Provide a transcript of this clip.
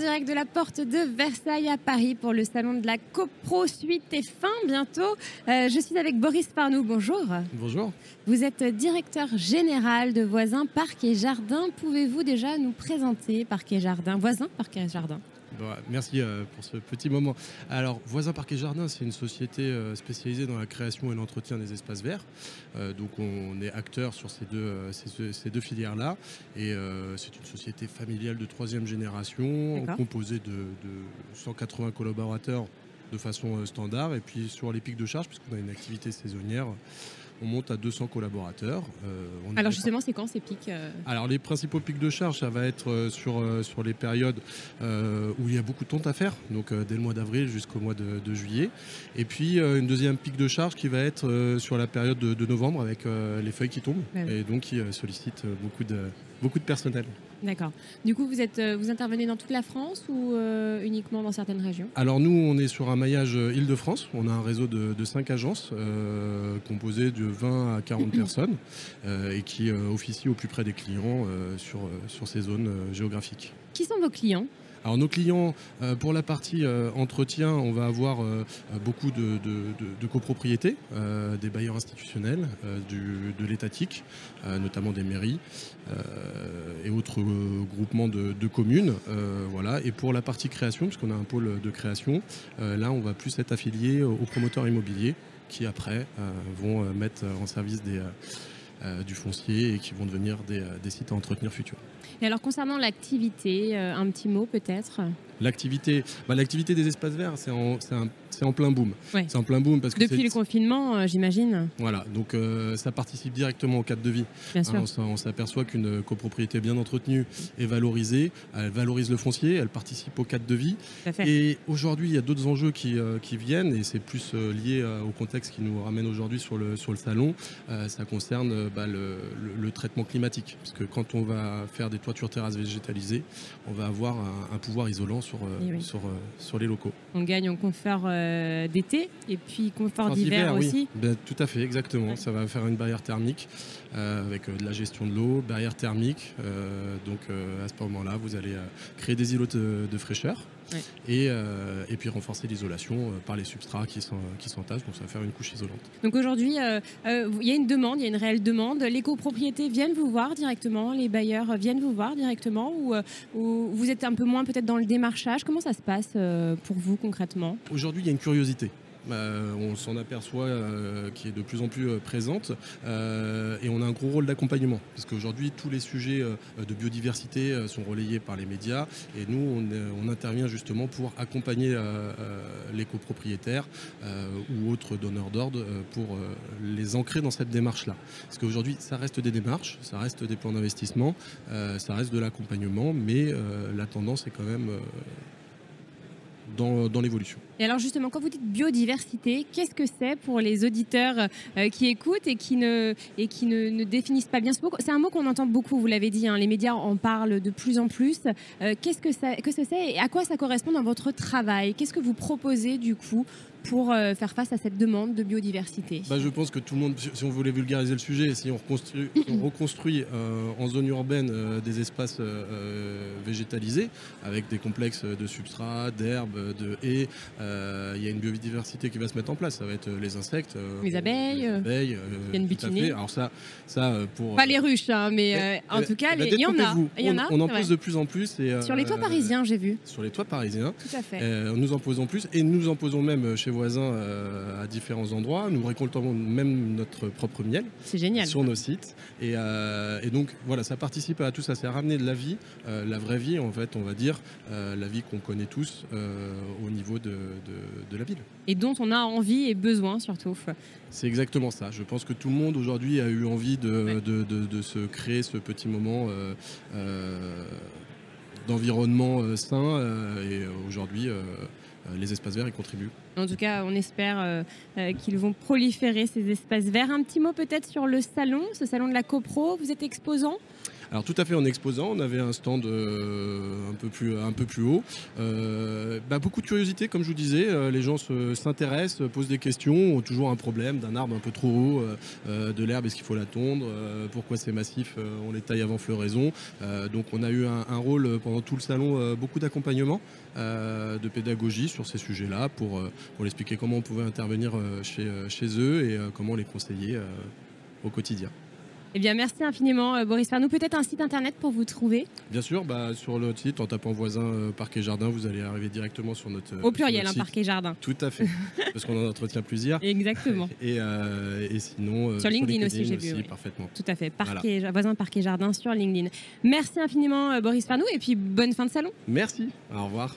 Direct de la porte de Versailles à Paris pour le salon de la CoPro suite et fin bientôt. Euh, je suis avec Boris Farnou. Bonjour. Bonjour. Vous êtes directeur général de Voisins Parc et Jardin. Pouvez-vous déjà nous présenter Parc et Jardin Voisins Parc et Jardin? Bon, merci euh, pour ce petit moment. Alors, Voisins Parc et Jardin, c'est une société euh, spécialisée dans la création et l'entretien des espaces verts. Euh, donc, on est acteur sur ces deux, ces, ces deux filières-là. Et c'est une société familiale de troisième génération, composée de, de 180 collaborateurs de façon standard. Et puis, sur les pics de charge, puisqu'on a une activité saisonnière, on monte à 200 collaborateurs. Euh, on Alors justement, c'est quand ces pics euh alors les principaux pics de charge, ça va être euh, sur, sur les périodes euh, où il y a beaucoup de tontes à faire, donc dès le mois d'avril jusqu'au mois de, de juillet. Et puis une deuxième pic de charge qui va être sur la période de, de novembre avec les feuilles qui tombent Ouais, ouais. et donc qui sollicite beaucoup de, beaucoup de personnel. D'accord. Du coup, vous, êtes, euh, vous intervenez dans toute la France ou euh, uniquement dans certaines régions? Alors nous, on est sur un maillage euh, Île-de-France. On a un réseau de, de 5 agences euh, composé de 20 à 40 personnes euh, et qui officient au plus près des clients sur, sur ces zones géographiques. Qui sont vos clients? Alors nos clients, euh, pour la partie euh, entretien, on va avoir euh, beaucoup de, de- de- copropriétés, des bailleurs institutionnels, du- de l'étatique, notamment des mairies et autres groupements de, de communes. voilà. Et pour la partie création, puisqu'on a un pôle de création, là on va plus être affilié aux promoteurs immobiliers qui après vont mettre en service des, du foncier et qui vont devenir des, euh, des sites à entretenir futurs. Et alors concernant l'activité, euh, un petit mot peut-être? L'activité, bah, l'activité des espaces verts, c'est en, c'est un- c'est en plein boom. Ouais. C'est en plein boom parce que Depuis le confinement, euh, j'imagine, voilà, donc euh, ça participe directement au cadre de vie. bien Hein, sûr. on s'aperçoit qu'une copropriété bien entretenue est valorisée, elle valorise le foncier, elle participe au cadre de vie. Et aujourd'hui, il y a d'autres enjeux qui, euh, qui viennent et c'est plus lié au contexte qui nous ramène aujourd'hui sur le, sur le salon. Ça concerne bah, le, le- le traitement climatique. Parce que quand on va faire des toitures terrasses végétalisées, on va avoir un, un pouvoir isolant sur, Eh oui. sur, sur les locaux. On gagne en confort euh, d'été et puis confort d'hiver oui. aussi. Ben, tout à fait, exactement. Ouais. Ça va faire une barrière thermique euh, avec euh, de la gestion de l'eau, barrière thermique. donc à ce moment-là, vous allez créer des îlots de, de fraîcheur Ouais. et, euh, et puis renforcer l'isolation euh, par les substrats qui s'en- qui s'entassent. Donc ça va faire une couche isolante. Donc aujourd'hui, euh, euh, il y a une demande, il y a une réelle demande. Les copropriétés viennent vous voir directement, les bailleurs viennent vous voir directement ou, euh, ou vous êtes un peu moins peut-être dans le démarchage? Comment ça se passe euh, pour vous concrètement? Aujourd'hui, il y a une curiosité. Euh, on s'en aperçoit euh, qui est de plus en plus euh, présente et on a un gros rôle d'accompagnement. Parce qu'aujourd'hui tous les sujets de biodiversité sont relayés par les médias et nous on, intervient justement pour accompagner les copropriétaires ou autres donneurs d'ordre pour les ancrer dans cette démarche là parce qu'aujourd'hui ça reste des démarches ça reste des plans d'investissement ça reste de l'accompagnement mais la tendance est quand même dans, l'évolution. Et alors justement, quand vous dites biodiversité, qu'est-ce que c'est pour les auditeurs euh, qui écoutent et qui ne, et qui ne définissent pas bien ce mot? C'est un mot qu'on entend beaucoup, vous l'avez dit, hein, les médias en parlent de plus en plus. Euh, qu'est-ce que ça- que c'est et à quoi ça correspond dans votre travail? Qu'est-ce que vous proposez du coup pour euh, faire face à cette demande de biodiversité Bah, je pense que tout le monde, si on voulait vulgariser le sujet, si on reconstruit, si on reconstruit euh, en zone urbaine euh, des espaces végétalisés avec des complexes de substrats, d'herbes, de haies, il y a une biodiversité qui va se mettre en place. Ça va être les insectes, Les abeilles, les abeilles, fait. Alors ça, ça pour Pas les ruches, hein, mais en eh, tout cas, eh ben, les- il y en a. détrompez-vous. Il y en a, On, on en pose de plus en plus. Et, Sur les toits parisiens, j'ai vu. Sur les toits parisiens. Tout à fait. Nous en posons plus et nous en posons même chez voisins euh, à différents endroits. Nous récoltons même notre propre miel C'est génial. sur nos sites. Et, euh, et donc voilà, ça participe à tout ça. C'est à ramener de la vie, euh, la vraie vie en fait, on va dire, la vie qu'on connaît tous au niveau de, de- de la ville. Et dont on a envie et besoin surtout. C'est exactement ça. Je pense que tout le monde aujourd'hui a eu envie de, Ouais. de- de- de se créer ce petit moment euh, euh, d'environnement euh, sain. et aujourd'hui, les espaces verts y contribuent. En tout cas, on espère euh, euh, qu'ils vont proliférer ces espaces verts. Un petit mot peut-être sur le salon, ce salon de la CoPro. Vous êtes exposant? Alors tout à fait en exposant, on avait un stand un, peu plus, un peu plus haut. Bah, beaucoup de curiosité, comme je vous disais, les gens s'intéressent, posent des questions, ont toujours un problème d'un arbre un peu trop haut, de l'herbe, est-ce qu'il faut la tondre, pourquoi c'est massif, on les taille avant floraison. donc on a eu un, rôle pendant tout le salon, beaucoup d'accompagnement, de pédagogie sur ces sujets-là pour, pour expliquer comment on pouvait intervenir chez, chez eux et comment les conseiller au quotidien. Eh bien, merci infiniment, euh, Boris Farnou. Peut-être un site internet pour vous trouver Bien sûr, bah, sur notre site, en tapant voisin euh, parc et jardin, vous allez arriver directement sur notre. Au pluriel, un parc et jardin. Tout à fait, parce qu'on en entretient plusieurs. Exactement. Et, euh, et sinon. sur LinkedIn, aussi, j'ai vu. Parfaitement. Tout à fait, parc et, voisin parc et jardin sur LinkedIn. Merci infiniment, Boris Farnou, et puis bonne fin de salon. Merci, au revoir.